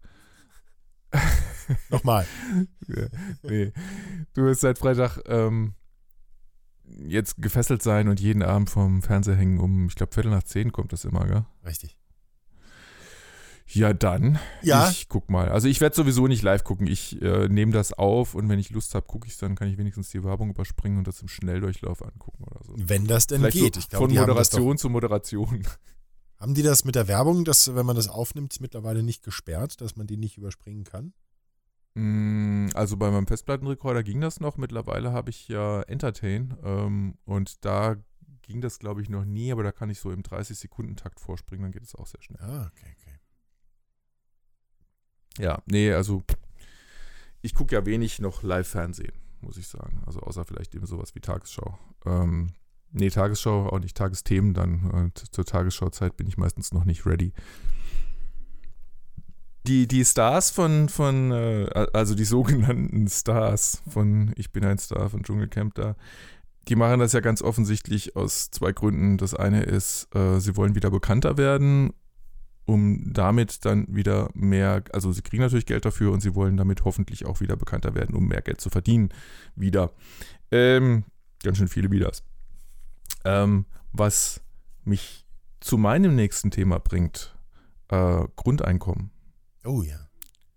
Nochmal. nee. Du wirst seit Freitag ähm, jetzt gefesselt sein und jeden Abend vom Fernseher hängen um, ich glaube, Viertel nach zehn kommt das immer, gell? Richtig. Ja, dann. Ja. Ich guck mal. Also ich werde sowieso nicht live gucken. Ich äh, nehme das auf und wenn ich Lust habe, gucke ich es, dann kann ich wenigstens die Werbung überspringen und das im Schnelldurchlauf angucken oder so. Wenn das denn Vielleicht geht. So glaub, von Moderation zu Moderation. Haben die das mit der Werbung, dass wenn man das aufnimmt, mittlerweile nicht gesperrt, dass man die nicht überspringen kann? Mm, also bei meinem Festplattenrekorder ging das noch. Mittlerweile habe ich ja Entertain ähm, und da ging das, glaube ich, noch nie, aber da kann ich so im 30-Sekunden-Takt vorspringen, dann geht es auch sehr schnell. Ah, okay, okay. Ja, nee, also ich gucke ja wenig noch Live-Fernsehen, muss ich sagen. Also außer vielleicht eben sowas wie Tagesschau. Ähm, nee, Tagesschau, auch nicht Tagesthemen dann. Und zur Tagesschauzeit bin ich meistens noch nicht ready. Die, die Stars von, von äh, also die sogenannten Stars von Ich bin ein Star von Dschungelcamp da, die machen das ja ganz offensichtlich aus zwei Gründen. Das eine ist, äh, sie wollen wieder bekannter werden um damit dann wieder mehr, also sie kriegen natürlich Geld dafür und sie wollen damit hoffentlich auch wieder bekannter werden, um mehr Geld zu verdienen. Wieder. Ähm, ganz schön viele Widers. Ähm, was mich zu meinem nächsten Thema bringt, äh, Grundeinkommen. Oh ja.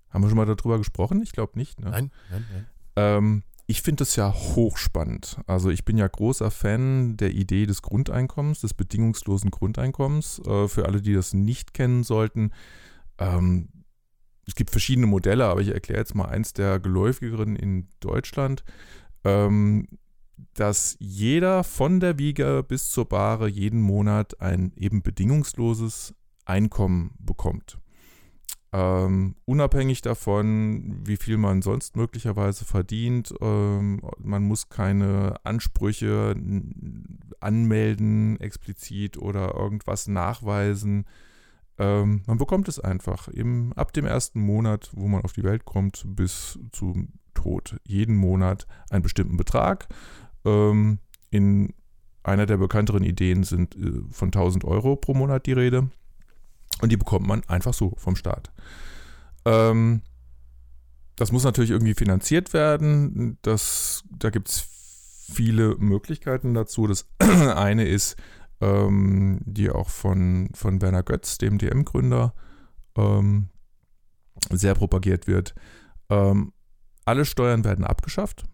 Haben wir schon mal darüber gesprochen? Ich glaube nicht. Ne? Nein, nein, nein. Ähm, ich finde es ja hochspannend. Also ich bin ja großer Fan der Idee des Grundeinkommens, des bedingungslosen Grundeinkommens. Äh, für alle, die das nicht kennen sollten, ähm, es gibt verschiedene Modelle, aber ich erkläre jetzt mal eins der geläufigeren in Deutschland, ähm, dass jeder von der Wiege bis zur Bahre jeden Monat ein eben bedingungsloses Einkommen bekommt. Ähm, unabhängig davon, wie viel man sonst möglicherweise verdient, ähm, man muss keine Ansprüche anmelden explizit oder irgendwas nachweisen. Ähm, man bekommt es einfach eben ab dem ersten Monat, wo man auf die Welt kommt, bis zum Tod. Jeden Monat einen bestimmten Betrag. Ähm, in einer der bekannteren Ideen sind äh, von 1000 Euro pro Monat die Rede. Und die bekommt man einfach so vom Staat. Ähm, das muss natürlich irgendwie finanziert werden. Das, da gibt es viele Möglichkeiten dazu. Das eine ist, ähm, die auch von, von Werner Götz, dem DM-Gründer, ähm, sehr propagiert wird. Ähm, alle Steuern werden abgeschafft.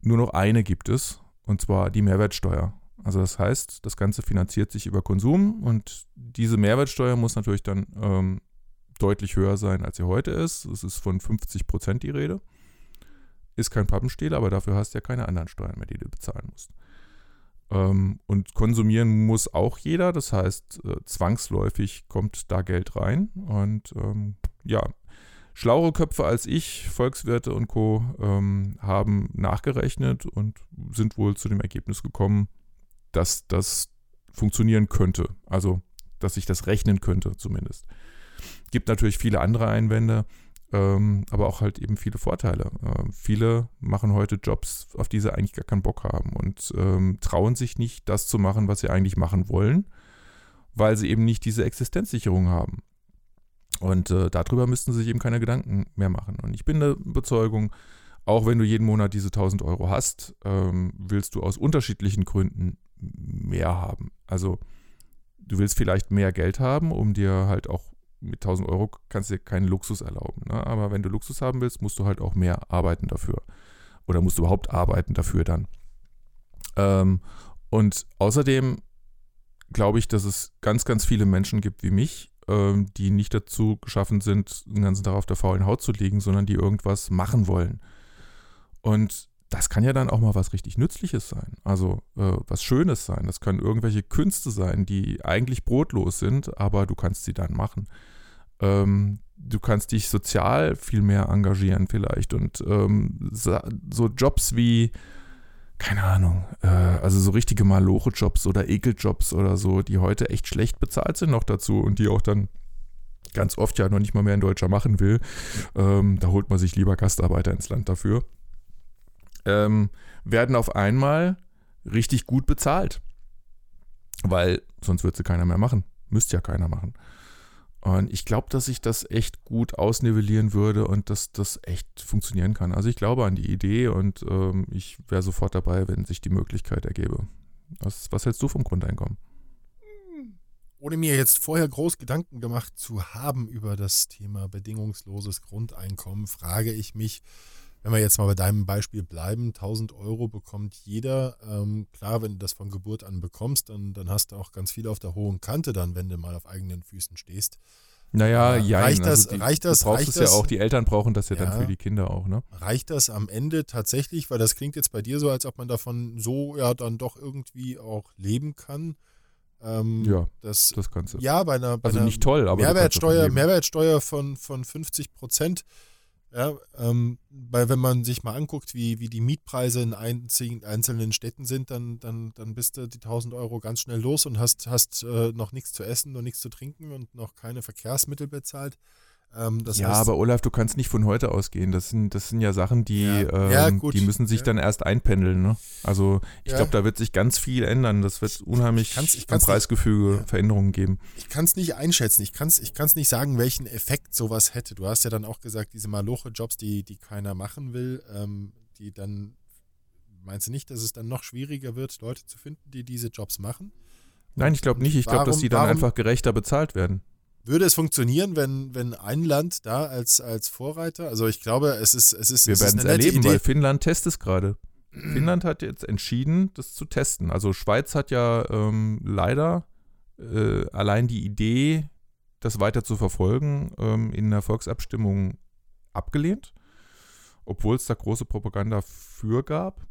Nur noch eine gibt es, und zwar die Mehrwertsteuer. Also das heißt, das Ganze finanziert sich über Konsum und diese Mehrwertsteuer muss natürlich dann ähm, deutlich höher sein, als sie heute ist. Es ist von 50 Prozent die Rede. Ist kein Pappenstiel, aber dafür hast du ja keine anderen Steuern mehr, die du bezahlen musst. Ähm, und konsumieren muss auch jeder, das heißt, äh, zwangsläufig kommt da Geld rein. Und ähm, ja, schlauere Köpfe als ich, Volkswirte und Co., ähm, haben nachgerechnet und sind wohl zu dem Ergebnis gekommen, dass das funktionieren könnte. Also, dass sich das rechnen könnte zumindest. Gibt natürlich viele andere Einwände, ähm, aber auch halt eben viele Vorteile. Äh, viele machen heute Jobs, auf die sie eigentlich gar keinen Bock haben und ähm, trauen sich nicht, das zu machen, was sie eigentlich machen wollen, weil sie eben nicht diese Existenzsicherung haben. Und äh, darüber müssten sie sich eben keine Gedanken mehr machen. Und ich bin der Überzeugung, auch wenn du jeden Monat diese 1000 Euro hast, ähm, willst du aus unterschiedlichen Gründen mehr haben. Also du willst vielleicht mehr Geld haben, um dir halt auch mit 1000 Euro kannst du dir keinen Luxus erlauben. Ne? Aber wenn du Luxus haben willst, musst du halt auch mehr arbeiten dafür. Oder musst du überhaupt arbeiten dafür dann. Ähm, und außerdem glaube ich, dass es ganz, ganz viele Menschen gibt wie mich, ähm, die nicht dazu geschaffen sind, den ganzen Tag auf der faulen Haut zu liegen, sondern die irgendwas machen wollen. Und das kann ja dann auch mal was richtig Nützliches sein. Also äh, was Schönes sein. Das können irgendwelche Künste sein, die eigentlich brotlos sind, aber du kannst sie dann machen. Ähm, du kannst dich sozial viel mehr engagieren vielleicht und ähm, so Jobs wie, keine Ahnung, äh, also so richtige Maloche-Jobs oder Ekeljobs oder so, die heute echt schlecht bezahlt sind noch dazu und die auch dann ganz oft ja noch nicht mal mehr ein Deutscher machen will. Ähm, da holt man sich lieber Gastarbeiter ins Land dafür ähm, werden auf einmal richtig gut bezahlt. Weil sonst würde sie keiner mehr machen. Müsste ja keiner machen. Und ich glaube, dass sich das echt gut ausnivellieren würde und dass das echt funktionieren kann. Also ich glaube an die Idee und ähm, ich wäre sofort dabei, wenn sich die Möglichkeit ergebe. Was, was hältst du vom Grundeinkommen? Ohne mir jetzt vorher groß Gedanken gemacht zu haben über das Thema bedingungsloses Grundeinkommen, frage ich mich, wenn wir jetzt mal bei deinem Beispiel bleiben, 1000 Euro bekommt jeder. Ähm, klar, wenn du das von Geburt an bekommst, dann, dann hast du auch ganz viel auf der hohen Kante dann, wenn du mal auf eigenen Füßen stehst. Naja, ja, reicht das, also die, reicht das, du brauchst reicht es das, ja auch, die Eltern brauchen das ja, ja, dann für die Kinder auch, ne? Reicht das am Ende tatsächlich, weil das klingt jetzt bei dir so, als ob man davon so ja dann doch irgendwie auch leben kann. Ähm, ja, das, das kannst du. Ja, bei einer, bei also einer nicht toll, aber Mehrwertsteuer, Mehrwertsteuer von, von 50 Prozent ja, ähm, weil wenn man sich mal anguckt, wie, wie die Mietpreise in einzigen, einzelnen Städten sind, dann, dann, dann bist du die 1000 Euro ganz schnell los und hast, hast äh, noch nichts zu essen und nichts zu trinken und noch keine Verkehrsmittel bezahlt. Ähm, ja, heißt, aber Olaf, du kannst nicht von heute ausgehen. Das sind, das sind ja Sachen, die, ja, ähm, ja, die müssen sich ja. dann erst einpendeln. Ne? Also ich glaube, da wird sich ganz viel ändern. Das wird unheimlich ich kann's, Preisgefüge, nicht, Veränderungen geben. Ich kann es nicht einschätzen. Ich kann es ich kann's nicht sagen, welchen Effekt sowas hätte. Du hast ja dann auch gesagt, diese Maloche-Jobs, die, die keiner machen will, ähm, die dann, meinst du nicht, dass es dann noch schwieriger wird, Leute zu finden, die diese Jobs machen? Nein, ich glaube nicht. Ich glaube, dass die dann warum, einfach gerechter bezahlt werden. Würde es funktionieren, wenn, wenn ein Land da als, als Vorreiter, also ich glaube, es ist es ist Wir werden es erleben, Idee. weil Finnland testet es gerade. Finnland hat jetzt entschieden, das zu testen. Also Schweiz hat ja ähm, leider äh, allein die Idee, das weiter zu verfolgen, ähm, in der Volksabstimmung abgelehnt, obwohl es da große Propaganda für gab.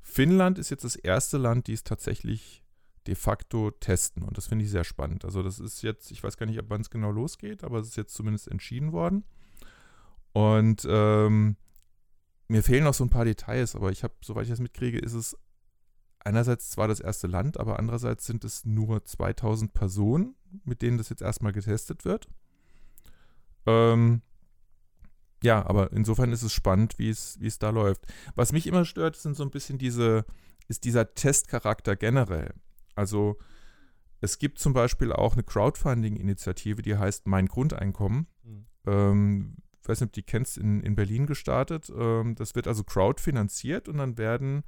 Finnland ist jetzt das erste Land, die es tatsächlich de facto testen. Und das finde ich sehr spannend. Also das ist jetzt, ich weiß gar nicht, wann es genau losgeht, aber es ist jetzt zumindest entschieden worden. Und ähm, mir fehlen noch so ein paar Details, aber ich habe, soweit ich das mitkriege, ist es einerseits zwar das erste Land, aber andererseits sind es nur 2000 Personen, mit denen das jetzt erstmal getestet wird. Ähm, ja, aber insofern ist es spannend, wie es, wie es da läuft. Was mich immer stört, sind so ein bisschen diese, ist dieser Testcharakter generell. Also es gibt zum Beispiel auch eine Crowdfunding-Initiative, die heißt Mein Grundeinkommen. Mhm. Ähm, ich weiß nicht, ob die kennst, in, in Berlin gestartet. Ähm, das wird also crowdfinanziert und dann werden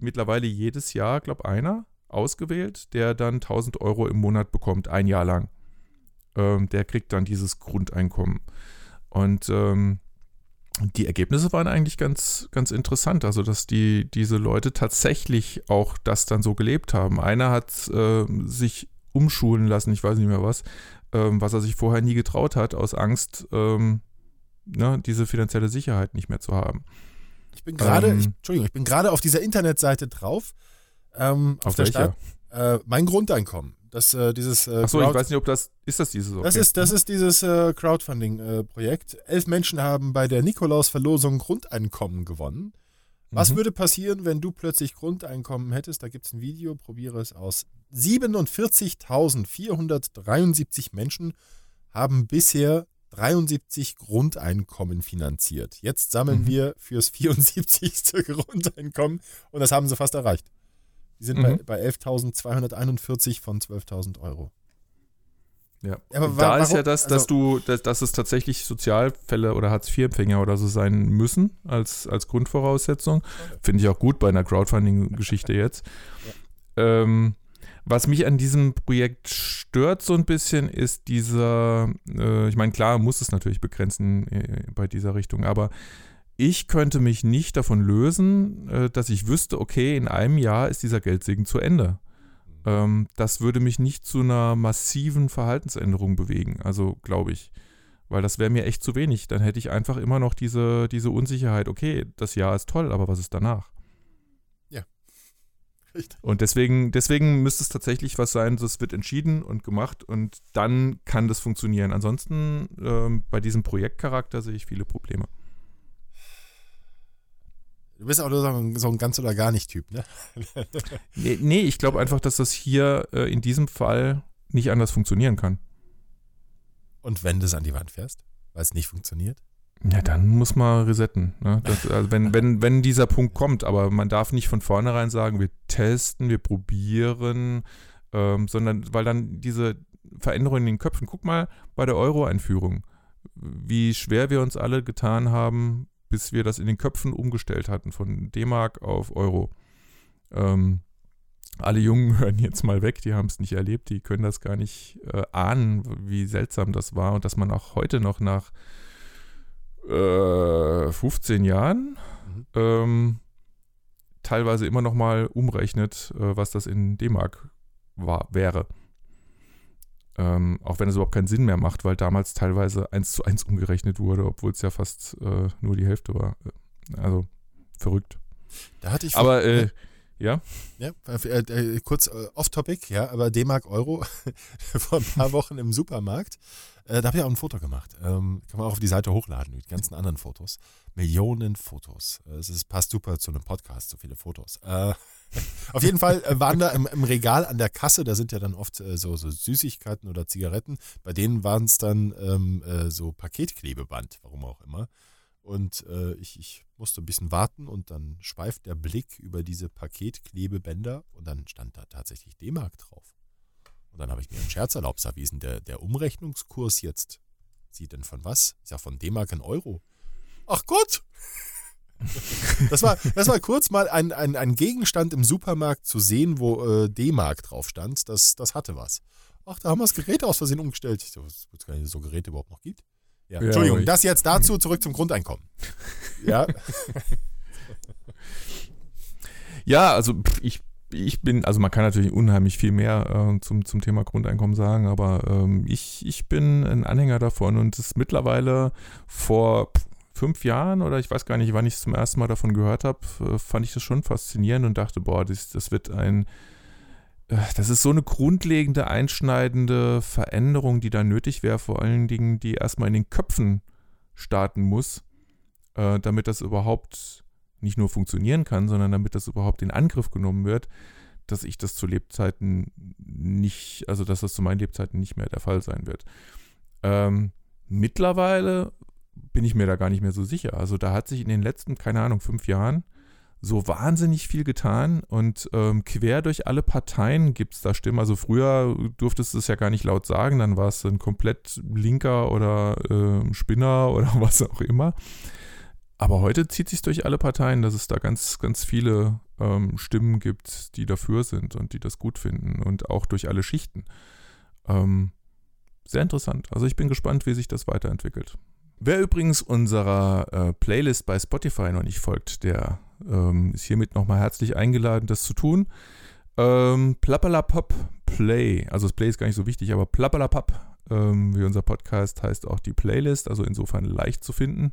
mittlerweile jedes Jahr, glaube ich, einer ausgewählt, der dann 1000 Euro im Monat bekommt, ein Jahr lang. Ähm, der kriegt dann dieses Grundeinkommen. Und ähm, die Ergebnisse waren eigentlich ganz, ganz interessant. Also, dass die, diese Leute tatsächlich auch das dann so gelebt haben. Einer hat äh, sich umschulen lassen, ich weiß nicht mehr was, ähm, was er sich vorher nie getraut hat, aus Angst, ähm, ne, diese finanzielle Sicherheit nicht mehr zu haben. Ich bin gerade, ähm, Entschuldigung, ich bin gerade auf dieser Internetseite drauf. Ähm, auf, auf der Stadt. Äh, mein Grundeinkommen. Das, äh, dieses, äh, Achso, ich weiß nicht, ob das, ist das dieses? Okay. Das, ist, das ist dieses äh, Crowdfunding-Projekt. Elf Menschen haben bei der Nikolaus-Verlosung Grundeinkommen gewonnen. Was mhm. würde passieren, wenn du plötzlich Grundeinkommen hättest? Da gibt es ein Video, probiere es aus. 47.473 Menschen haben bisher 73 Grundeinkommen finanziert. Jetzt sammeln mhm. wir fürs 74. Grundeinkommen und das haben sie fast erreicht. Die sind mhm. bei, bei 11.241 von 12.000 Euro. Ja, aber da warum? ist ja das, dass also, du, dass, dass es tatsächlich Sozialfälle oder Hartz-IV-Empfänger oder so sein müssen als, als Grundvoraussetzung. Finde ich auch gut bei einer Crowdfunding-Geschichte jetzt. Ja. Ähm, was mich an diesem Projekt stört so ein bisschen, ist dieser, äh, ich meine, klar muss es natürlich begrenzen äh, bei dieser Richtung, aber ich könnte mich nicht davon lösen, äh, dass ich wüsste, okay, in einem Jahr ist dieser Geldsegen zu Ende. Ähm, das würde mich nicht zu einer massiven Verhaltensänderung bewegen, also glaube ich. Weil das wäre mir echt zu wenig. Dann hätte ich einfach immer noch diese, diese Unsicherheit, okay, das Jahr ist toll, aber was ist danach? Ja. Richtig. Und deswegen, deswegen müsste es tatsächlich was sein, das wird entschieden und gemacht und dann kann das funktionieren. Ansonsten ähm, bei diesem Projektcharakter sehe ich viele Probleme. Du bist auch nur so ein, so ein ganz oder gar nicht Typ, ne? nee, nee, ich glaube einfach, dass das hier äh, in diesem Fall nicht anders funktionieren kann. Und wenn du es an die Wand fährst, weil es nicht funktioniert? Ja, dann muss man resetten. Ne? Das, also wenn, wenn, wenn dieser Punkt kommt, aber man darf nicht von vornherein sagen, wir testen, wir probieren, ähm, sondern weil dann diese Veränderungen in den Köpfen, guck mal bei der Euro-Einführung, wie schwer wir uns alle getan haben, bis wir das in den Köpfen umgestellt hatten von D-Mark auf Euro. Ähm, alle Jungen hören jetzt mal weg, die haben es nicht erlebt, die können das gar nicht äh, ahnen, wie seltsam das war und dass man auch heute noch nach äh, 15 Jahren mhm. ähm, teilweise immer noch mal umrechnet, äh, was das in D-Mark wäre. Ähm, auch wenn es überhaupt keinen Sinn mehr macht, weil damals teilweise eins zu eins umgerechnet wurde, obwohl es ja fast äh, nur die Hälfte war. Also verrückt. Da hatte ich. Aber äh, ja. Ja, äh, äh, kurz äh, off-topic, ja, aber D-Mark Euro vor ein paar Wochen im Supermarkt. Äh, da habe ich auch ein Foto gemacht. Ähm, kann man auch auf die Seite hochladen mit ganzen anderen Fotos. Millionen Fotos. Es passt super zu einem Podcast, so viele Fotos. Äh, auf jeden Fall äh, waren da im, im, Regal an der Kasse, da sind ja dann oft äh, so, so, Süßigkeiten oder Zigaretten. Bei denen waren es dann ähm, äh, so Paketklebeband, warum auch immer. Und äh, ich, ich, musste ein bisschen warten und dann schweift der Blick über diese Paketklebebänder und dann stand da tatsächlich D-Mark drauf. Und dann habe ich mir einen Scherz erlaubt, sag, wie ist denn der, der Umrechnungskurs jetzt? Sieht denn von was? Ist ja von D-Mark in Euro. Ach Gott! Das war, das war kurz mal ein, ein, ein Gegenstand im Supermarkt zu sehen, wo äh, D-Mark drauf stand. Das, das hatte was. Ach, da haben wir das Gerät aus Versehen umgestellt. Ich so, es gar nicht so Geräte überhaupt noch gibt. Ja, ja Entschuldigung, das jetzt dazu, zurück zum Grundeinkommen. Ja. ja, also ich, ich bin, also man kann natürlich unheimlich viel mehr äh, zum, zum Thema Grundeinkommen sagen, aber ähm, ich, ich bin ein Anhänger davon und es mittlerweile vor fünf Jahren oder ich weiß gar nicht, wann ich es zum ersten Mal davon gehört habe, äh, fand ich das schon faszinierend und dachte, boah, das, das wird ein, äh, das ist so eine grundlegende, einschneidende Veränderung, die da nötig wäre, vor allen Dingen, die erstmal in den Köpfen starten muss, äh, damit das überhaupt nicht nur funktionieren kann, sondern damit das überhaupt in Angriff genommen wird, dass ich das zu Lebzeiten nicht, also dass das zu meinen Lebzeiten nicht mehr der Fall sein wird. Ähm, mittlerweile bin ich mir da gar nicht mehr so sicher. Also da hat sich in den letzten, keine Ahnung, fünf Jahren so wahnsinnig viel getan und ähm, quer durch alle Parteien gibt es da Stimmen. Also früher durftest du es ja gar nicht laut sagen, dann war es ein komplett linker oder äh, Spinner oder was auch immer. Aber heute zieht sich durch alle Parteien, dass es da ganz, ganz viele ähm, Stimmen gibt, die dafür sind und die das gut finden und auch durch alle Schichten. Ähm, sehr interessant. Also ich bin gespannt, wie sich das weiterentwickelt. Wer übrigens unserer äh, Playlist bei Spotify noch nicht folgt, der ähm, ist hiermit nochmal herzlich eingeladen, das zu tun. Ähm, Plappalapop Play, also das Play ist gar nicht so wichtig, aber Plappalapop, ähm, wie unser Podcast heißt auch die Playlist, also insofern leicht zu finden.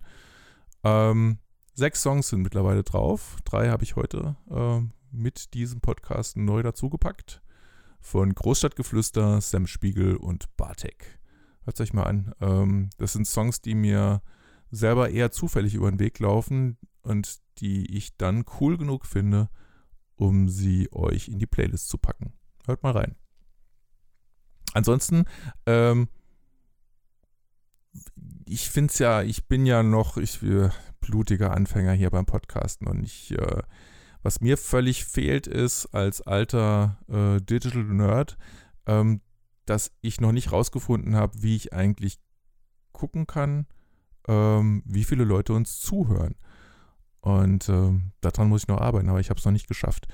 Ähm, sechs Songs sind mittlerweile drauf. Drei habe ich heute äh, mit diesem Podcast neu dazugepackt. Von Großstadtgeflüster, Sam Spiegel und Bartek. Hört euch mal an. Ähm, das sind Songs, die mir selber eher zufällig über den Weg laufen und die ich dann cool genug finde, um sie euch in die Playlist zu packen. Hört mal rein. Ansonsten, ähm, ich finde es ja, ich bin ja noch, ich äh, blutiger Anfänger hier beim Podcasten und ich, äh, was mir völlig fehlt, ist als alter äh, Digital Nerd, ähm, dass ich noch nicht rausgefunden habe, wie ich eigentlich gucken kann, ähm, wie viele Leute uns zuhören. Und ähm, daran muss ich noch arbeiten, aber ich habe es noch nicht geschafft.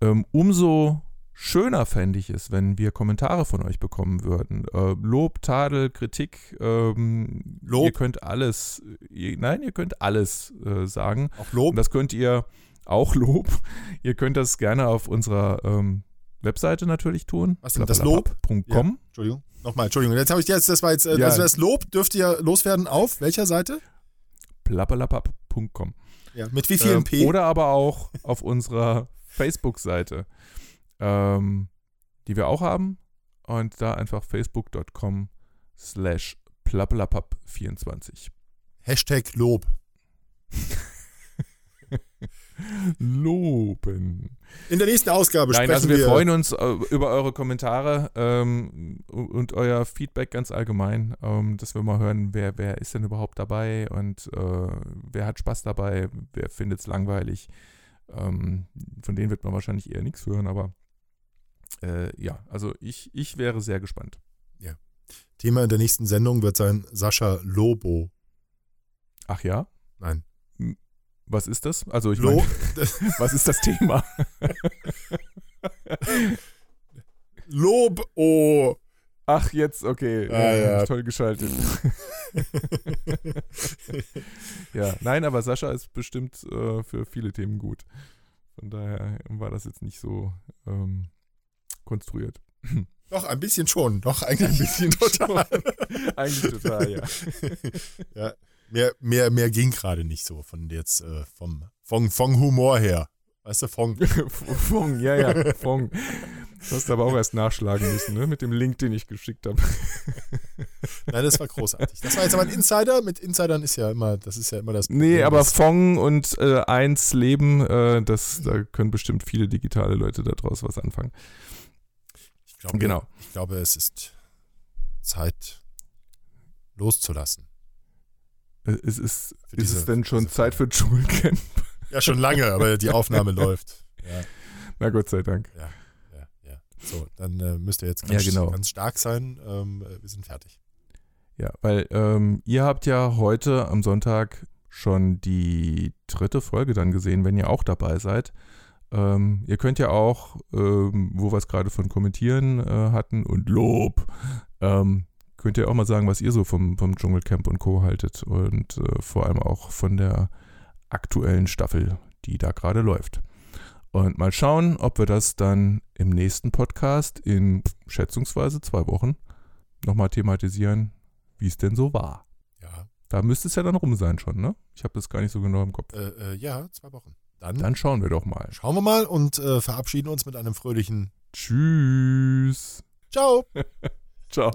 Ähm, umso schöner fände ich es, wenn wir Kommentare von euch bekommen würden. Äh, Lob, Tadel, Kritik. Ähm, Lob. Ihr könnt alles, ihr, nein, ihr könnt alles äh, sagen. Auch Lob. Und das könnt ihr, auch Lob. Ihr könnt das gerne auf unserer ähm, Webseite natürlich tun. Was denn, das Lob? .com. Entschuldigung. Nochmal, Entschuldigung. Jetzt habe ich jetzt, das war jetzt, äh, Ja. also das Lob dürft ihr loswerden auf welcher Seite? plappelapapp.com. Ja. Mit wie vielen Ähm, P? Oder aber auch auf unserer Facebook-Seite, ähm, die wir auch haben. Und da einfach facebook.com slash plappelapapp24. Hashtag Lob. Loben. In der nächsten Ausgabe Nein, sprechen also wir, wir freuen uns äh, über eure Kommentare ähm, und euer Feedback ganz allgemein, ähm, dass wir mal hören, wer, wer ist denn überhaupt dabei und äh, wer hat Spaß dabei, wer findet es langweilig. Ähm, von denen wird man wahrscheinlich eher nichts hören, aber äh, ja, also ich, ich wäre sehr gespannt. Thema in der nächsten Sendung wird sein Sascha Lobo. Ach ja? Nein. Was ist das? Also ich Lo meine, was ist das Thema? Lob. Oh. Ach, jetzt, okay. Ah, ja. Toll geschaltet. ja, nein, aber Sascha ist bestimmt äh, für viele Themen gut. Von daher war das jetzt nicht so ähm, konstruiert. Doch, ein bisschen schon. Doch, eigentlich ein bisschen total. Eigentlich total, ja. ja. Mehr, mehr, mehr ging gerade nicht so von jetzt äh, vom, vom, vom Humor her. Weißt du, von. Fong, ja, ja, Fong. Du hast aber auch erst nachschlagen müssen, ne? Mit dem Link, den ich geschickt habe. Nein, das war großartig. Das war jetzt aber ein Insider. Mit Insidern ist ja immer, das ist ja immer das Nee, aber Fong und äh, eins Leben, äh, das, da können bestimmt viele digitale Leute daraus was anfangen. ich glaube, Genau. ich glaube, es ist Zeit loszulassen. Äh, Es ist, Für ist diese- es denn schon Zeit für Dschungelcamp? Ja, schon lange, aber die Aufnahme läuft. Ja, Na Gott sei Dank. ja, ja. So, dann äh, müsst ihr jetzt Ja, ganz, genau. ganz stark sein. Ähm, äh, wir sind fertig. Ja, weil ähm, ihr habt ja heute am Sonntag schon die dritte Folge dann gesehen, wenn ihr auch dabei seid. Ähm, ihr könnt ja auch, ähm, wo wir es gerade von Kommentieren äh, hatten und Lob, ähm, könnt ihr auch mal sagen, was ihr so vom, vom Dschungelcamp und Co. haltet und äh, vor allem auch von der aktuellen Staffel, die da gerade läuft. Und mal schauen, ob wir das dann im nächsten Podcast in schätzungsweise zwei Wochen nochmal thematisieren, wie es denn so war. Ja, Da müsste es ja dann rum sein schon, ne? Ich habe das gar nicht so genau im Kopf. äh, äh, ja, zwei Wochen. Dann, Dann schauen wir doch mal. schauen wir mal und äh, verabschieden uns mit einem fröhlichen Tschüss. Ciao. Ciao.